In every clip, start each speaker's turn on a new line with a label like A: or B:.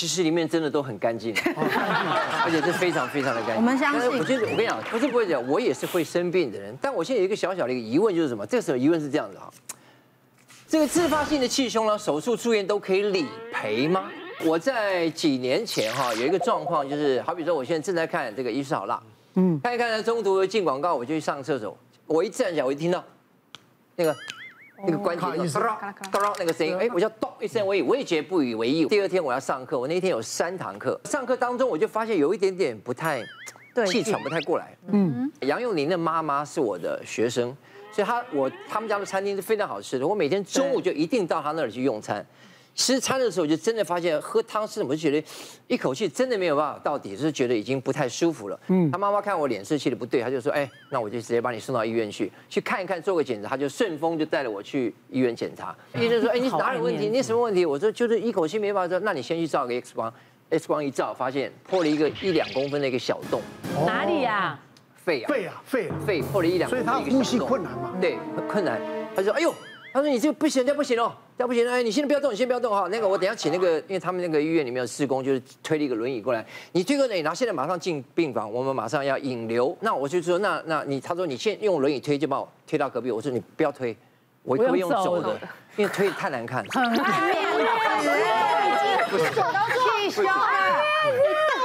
A: 其实里面真的都很干净，而且是非常非常的干净。
B: 我们相信
A: 我觉得我跟你讲，不是不会讲，我也是会生病的人。但我现在有一个小小的一个疑问，就是什么？这个时候疑问是这样子哈，这个自发性的气胸呢，手术住院都可以理赔吗？我在几年前哈有一个状况，就是好比说我现在正在看这个《医师好辣》，嗯，看一看呢，中途进广告，我就去上厕所，我一站起来，我一听到那个。那个关节，咚咚那个声音，哎，我就咚一声，我也我也觉得不以为意。第二天我要上课，我那天有三堂课，上课当中我就发现有一点点不太，气喘不太过来。嗯，杨佑宁的妈妈是我的学生，所以他我他们家的餐厅是非常好吃的，我每天中午就一定到他那儿去用餐。吃餐的时候，我就真的发现喝汤是，我就觉得一口气真的没有办法到底，就是觉得已经不太舒服了。嗯，他妈妈看我脸色气的不对，他就说：“哎，那我就直接把你送到医院去，去看一看，做个检查。”他就顺风就带着我去医院检查。医生说：“哎，你哪有问题？你什么问题？”我说：“就是一口气没办法。”说：“那你先去照个 X 光，X 光一照，发现破了一个一两公分的一个小洞。”
C: 哪里呀？
D: 肺啊，肺啊，肺，
A: 肺破了一两公分，
D: 所以他呼吸困难嘛？
A: 对，很困难。他说：“哎呦。”他说：“你这个不行，这不行哦，这不行！哎，你现在不要动，你先不要动哈。那个，我等下请那个，因为他们那个医院里面有施工，就是推了一个轮椅过来。你推个轮椅，然后现在马上进病房，我们马上要引流。那我就说，那那你，他说你先用轮椅推，就把我推到隔壁。我说你不要推，我可以用走的，因为推太难看了。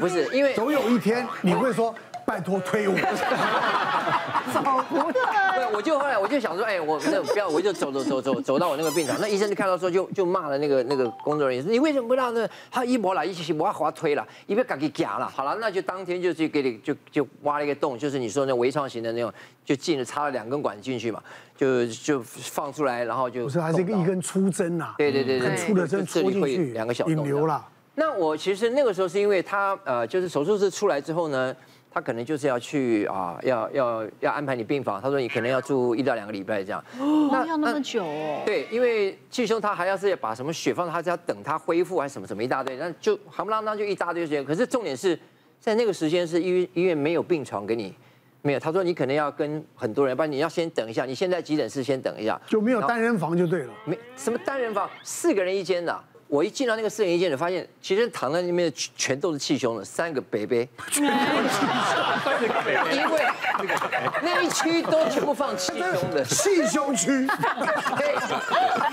B: 不是
A: 因为
D: 总有一天你会说。”拜托推我，
B: 走不到。
A: 对，我就后来我就想说，哎，我那不要，我就走走走走走到我那个病床，那医生就看到说就就骂了那个那个工作人员，说你为什么不让那他一摸了，一起挖滑推了，一边赶紧夹了。好了，那就当天就去给你就就挖了一个洞，就是你说那微创型的那种，就进了插了两根管进去嘛，就就放出来，然后就
D: 不是还是一个一根粗针呐？
A: 对对对对，
D: 很粗的针戳进去，
A: 两个小洞
D: 引流了。
A: 那我其实那个时候是因为他呃，就是手术室出来之后呢。他可能就是要去啊，要要要安排你病房。他说你可能要住一到两个礼拜这样。
C: 哦，那要那么久哦？
A: 对，因为气胸他还要是把什么血放，他是要等他恢复还是什么什么一大堆，那就夯不啷当就一大堆时间。可是重点是在那个时间是医院医院没有病床给你，没有。他说你可能要跟很多人，不然你要先等一下。你现在急诊室先等一下，
D: 就没有单人房就对了。
A: 没什么单人房，四个人一间的。我一进到那个私人一间，就发现其实躺在那边的全都是气胸的，三个北北，因为那一区都全部放气胸的
D: 气胸区。
A: 对，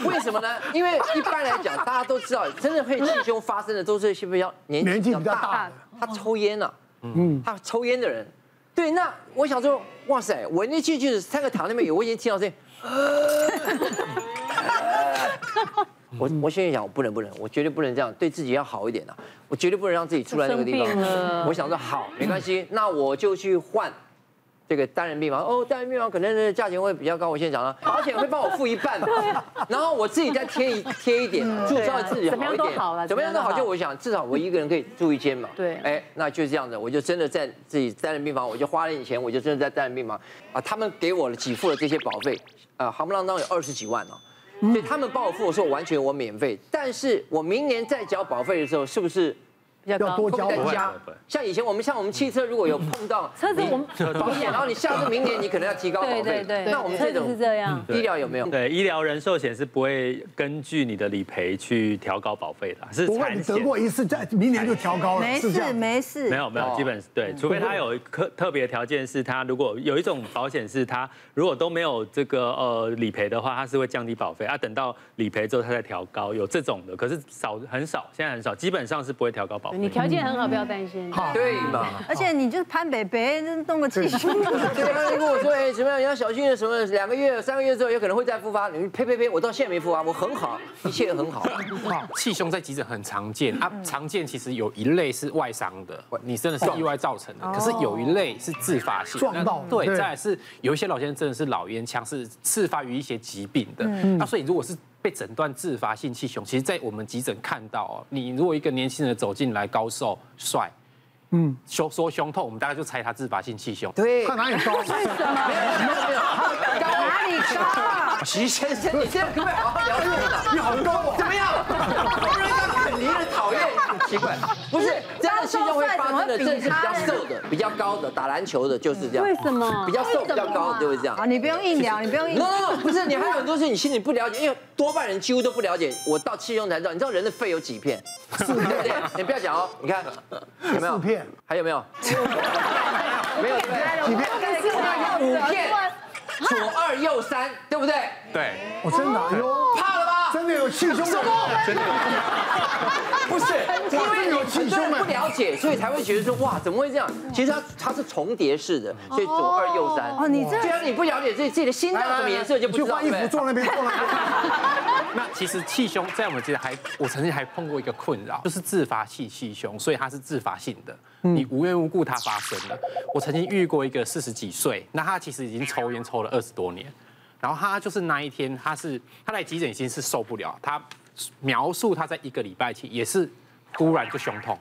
A: 为什么呢？因为一般来讲，大家都知道，真的会气胸发生的都是是不是要年纪比较大的，他抽烟了，嗯，他抽烟的人。对，那我想说，哇塞，我那进去是三个躺那边有，我已经听到这。我我现在想，我不能不能，我绝对不能这样，对自己要好一点啊！我绝对不能让自己出来那个地方。我想说好，没关系，那我就去换这个单人病房。哦，单人病房可能的价钱会比较高。我现在讲了，保险会帮我付一半嘛，然后我自己再贴一贴一点，住稍微自己好一点。怎么样都好了，怎么样都好。就我想，至少我一个人可以住一间嘛。对，哎，那就这样子，我就真的在自己单人病房，我就花了点钱，我就真的在单人病房啊。他们给我了给付了这些保费，啊，夯不啷当有二十几万哦。所以他们帮我付，我说我完全我免费，但是我明年再交保费的时候，是不是
D: 要多交？
A: 像以前我们像我们汽车如果有碰到
C: 车子我们
A: 保险，然后你下次明年 你可能要提高保费。对对对。那我们这种是这样，医疗有没有？
E: 对，医疗人寿险是不会根据你的理赔去调高保费的，是不会，你。
D: 得过一次，再明年就调高了。
B: 没事没事。
E: 没有没有，基本对，除非他有特特别条件，是他如果有一种保险是他如果都没有这个呃理赔的话，他是会降低保费啊，等到理赔之后他再调高，有这种的，可是少很少，现在很少，基本上是不会调高保费。
C: 你条件很好，不要担心。
A: 好，对。嘛？
B: 而且你就是潘北北，弄个气胸。
A: 对。啊，你跟我说，哎，怎么样？你要小心的什么？两个月、三个月之后有可能会再复发。你呸呸呸！我到现在没复发，我很好，一切很好。
F: 气胸在急诊很常见啊，常见其实有一类是外伤的，你真的是意外造成的。可是有一类是自发性，
D: 撞到。
F: 对，再来是有一些老先生真的是老烟枪，是次发于一些疾病的。那所以如果是被诊断自发性气胸，其实，在我们急诊看到哦，你如果一个年轻人走进来，高瘦帅，嗯，胸说胸痛，我们大概就猜他自发性气胸。
A: 对，
D: 他哪里高？
B: 为什么？没有没有哪里，高。
A: 徐先生，你现在可不可以好好聊一下？你好高，怎么样？让人家很离人讨厌，奇怪，不是这样的气胸会发生的，这是比较瘦的、比较高的，打篮球的就是这样。
C: 为什么
A: 比较瘦、比较高的就会这样
B: 啊，。你不用硬聊，你不用硬
A: no
B: 聊。
A: no no，不是，你还有很多事你心里不了解，因为多半人几乎都不了解。我到气胸才知道，你知道人的肺有几片？对不对？你不要讲哦，你看有没有？
D: 四片，
A: 还有没有？没有？
D: 几片？
A: 五片，左二右三，对不对？
F: 对，
D: 我真的，哎呦，
A: 怕了吧？
D: 真的有气胸的，
A: 不是，因为
D: 有气胸
A: 不了解，所以才会觉得说哇，怎么会这样？其实它它是重叠式的，所以左二右三。
B: 哦，你这
A: 既然你不了解自己自己的心脏什么颜色，就不知道。
D: 去换衣服，坐那边，坐那边。
F: 那其实气胸在我们其实还，我曾经还碰过一个困扰，就是自发性气胸，所以它是自发性的，你无缘无故它发生了。我曾经遇过一个四十几岁，那他其实已经抽烟抽了二十多年，然后他就是那一天，他是他来急诊已经是受不了，他描述他在一个礼拜前也是突然就胸痛。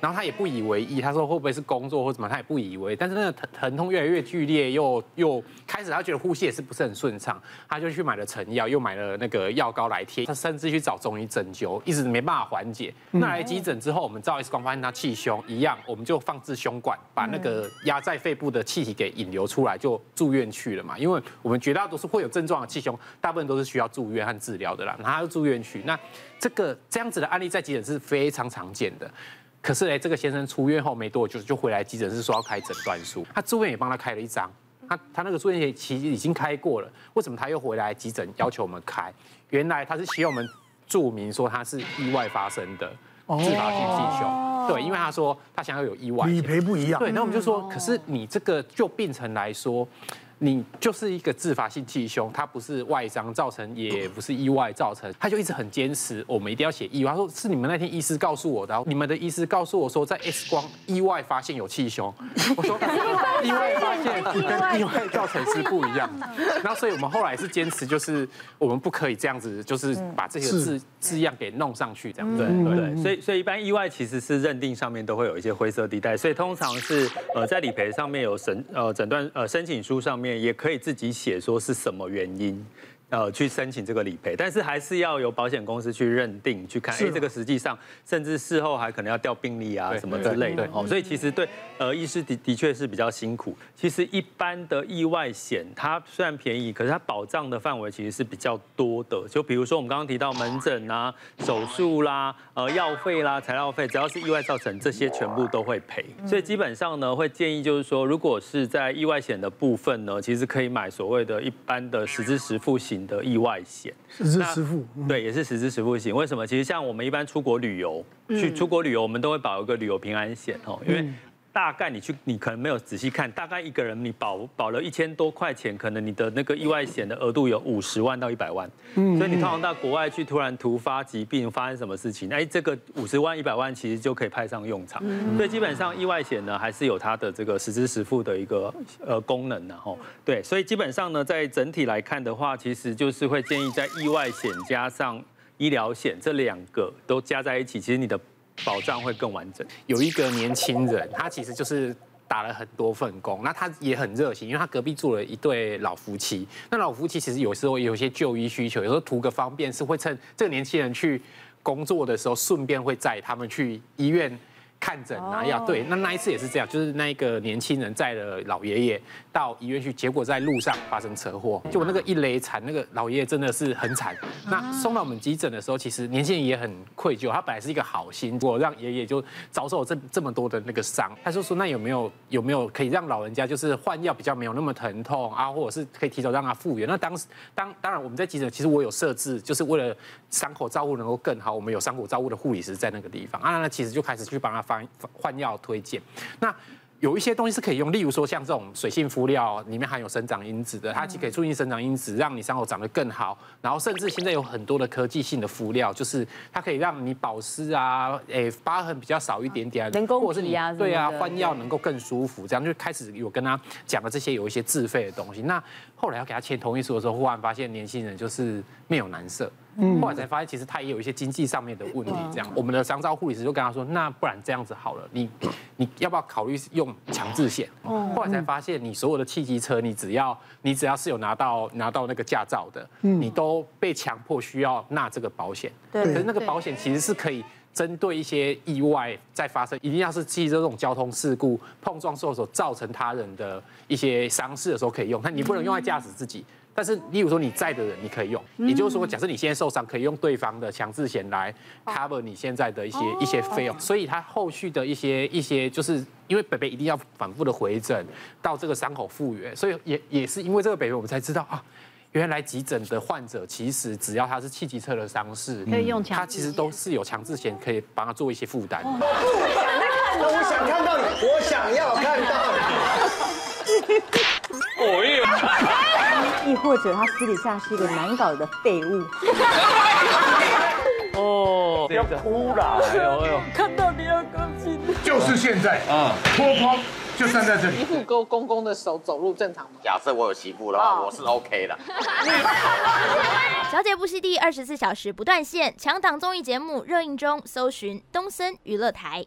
F: 然后他也不以为意，他说会不会是工作或怎么，他也不以为。但是那个疼疼痛越来越剧烈，又又开始他觉得呼吸也是不是很顺畅，他就去买了成药，又买了那个药膏来贴。他甚至去找中医针灸，一直没办法缓解。那来急诊之后，我们照 X 光发现他气胸一样，我们就放置胸管，把那个压在肺部的气体给引流出来，就住院去了嘛。因为我们绝大多数会有症状的气胸，大部分都是需要住院和治疗的啦。然后他就住院去，那这个这样子的案例在急诊是非常常见的。可是呢，这个先生出院后没多久就回来急诊室说要开诊断书，他住院也帮他开了一张，他他那个住院也其实已经开过了，为什么他又回来急诊要求我们开？原来他是希望我们注明说他是意外发生的自发性气胸，对，因为他说他想要有意外，
D: 理赔不一样。
F: 对，那我们就说，可是你这个就病程来说。你就是一个自发性气胸，它不是外伤造成，也不是意外造成，他就一直很坚持，我们一定要写意外。他说是你们那天医师告诉我的，你们的医师告诉我说，在 X 光意外发现有气胸。我说意外发现跟意外造成是不一样的。然后所以我们后来是坚持，就是我们不可以这样子，就是把这些字字样给弄上去，这样对对
E: 对，所以所以一般意外其实是认定上面都会有一些灰色地带，所以通常是呃在理赔上面有审呃诊断呃申请书上面。也可以自己写说是什么原因，呃，去申请这个理赔，但是还是要由保险公司去认定，去看，哎，这个实际上，甚至事后还可能要调病历啊什么之类的哦，所以其实对呃医师的的确是比较辛苦。其实一般的意外险，它虽然便宜，可是它保障的范围其实是比较多的。就比如说我们刚刚提到门诊啊、手术啦、呃药费啦、材料费，只要是意外造成，这些全部都会赔。所以基本上呢，会建议就是说，如果是在意外险的部分呢，其实可以买所谓的一般的实支实付型的意外险，
D: 实支实付，
E: 对，也是实支实付型。为什么？其实像我们一般出国旅游，去出国旅游，我们都会保一个旅游平安险哦，因为。大概你去，你可能没有仔细看，大概一个人你保保了一千多块钱，可能你的那个意外险的额度有五十万到一百万，嗯，所以你通常到国外去，突然突发疾病发生什么事情，哎，这个五十万一百万其实就可以派上用场，所以基本上意外险呢还是有它的这个实支实付的一个呃功能的吼，对，所以基本上呢，在整体来看的话，其实就是会建议在意外险加上医疗险这两个都加在一起，其实你的。保障会更完整。
F: 有一个年轻人，他其实就是打了很多份工，那他也很热心，因为他隔壁住了一对老夫妻。那老夫妻其实有时候有些就医需求，有时候图个方便，是会趁这个年轻人去工作的时候，顺便会载他们去医院。看诊拿药，对，那那一次也是这样，就是那一个年轻人载了老爷爷到医院去，结果在路上发生车祸，结果那个一雷惨，那个老爷爷真的是很惨。那送到我们急诊的时候，其实年轻人也很愧疚，他本来是一个好心，我让爷爷就遭受这这么多的那个伤。他就说，那有没有有没有可以让老人家就是换药比较没有那么疼痛啊，或者是可以提早让他复原？那当时当当然我们在急诊，其实我有设置，就是为了伤口照顾能够更好，我们有伤口照顾的护理师在那个地方啊，那其实就开始去帮他。换换药推荐，那有一些东西是可以用，例如说像这种水性敷料，里面含有生长因子的，它既可以促进生长因子，让你伤口长得更好。然后甚至现在有很多的科技性的敷料，就是它可以让你保湿啊，诶，疤痕比较少一点点，
C: 人工皮啊，
F: 对啊，换药能够更舒服，这样就开始有跟他讲了这些有一些自费的东西。那后来要给他签同意书的时候，忽然发现年轻人就是面有难色。后来才发现其实他也有一些经济上面的问题。这样，我们的长照护理师就跟他说，那不然这样子好了，你你要不要考虑用强制险？后来才发现，你所有的汽机车，你只要你只要是有拿到拿到那个驾照的，你都被强迫需要纳这个保险。
B: 对
F: 可是那个保险其实是可以。针对一些意外再发生，一定要是汽车这种交通事故碰撞受所造成他人的一些伤势的时候可以用，但你不能用来驾驶自己。但是，例如说你在的人，你可以用。也就是说，假设你现在受伤，可以用对方的强制险来 cover 你现在的一些一些费用。所以，他后续的一些一些，就是因为北北一定要反复的回诊，到这个伤口复原，所以也也是因为这个北北，我们才知道啊。原来急诊的患者，其实只要他是气机车的伤势，
C: 可以用
F: 他其实都是有强制险可以帮他做一些负担。
D: 我想看到你，我想要看到你。
B: 或者他私底下是一个难搞的废物。
E: 哦，要哭了，哎呦哎呦，
G: 看到你要高兴。
H: 就是现在啊，脱光就站在这里。
G: 媳妇勾公公的手走路正常吗？
I: 假设我有媳妇的话，我是 OK 的。
J: 小姐不息地二十四小时不断线，强档综艺节目热映中，搜寻东森娱乐台。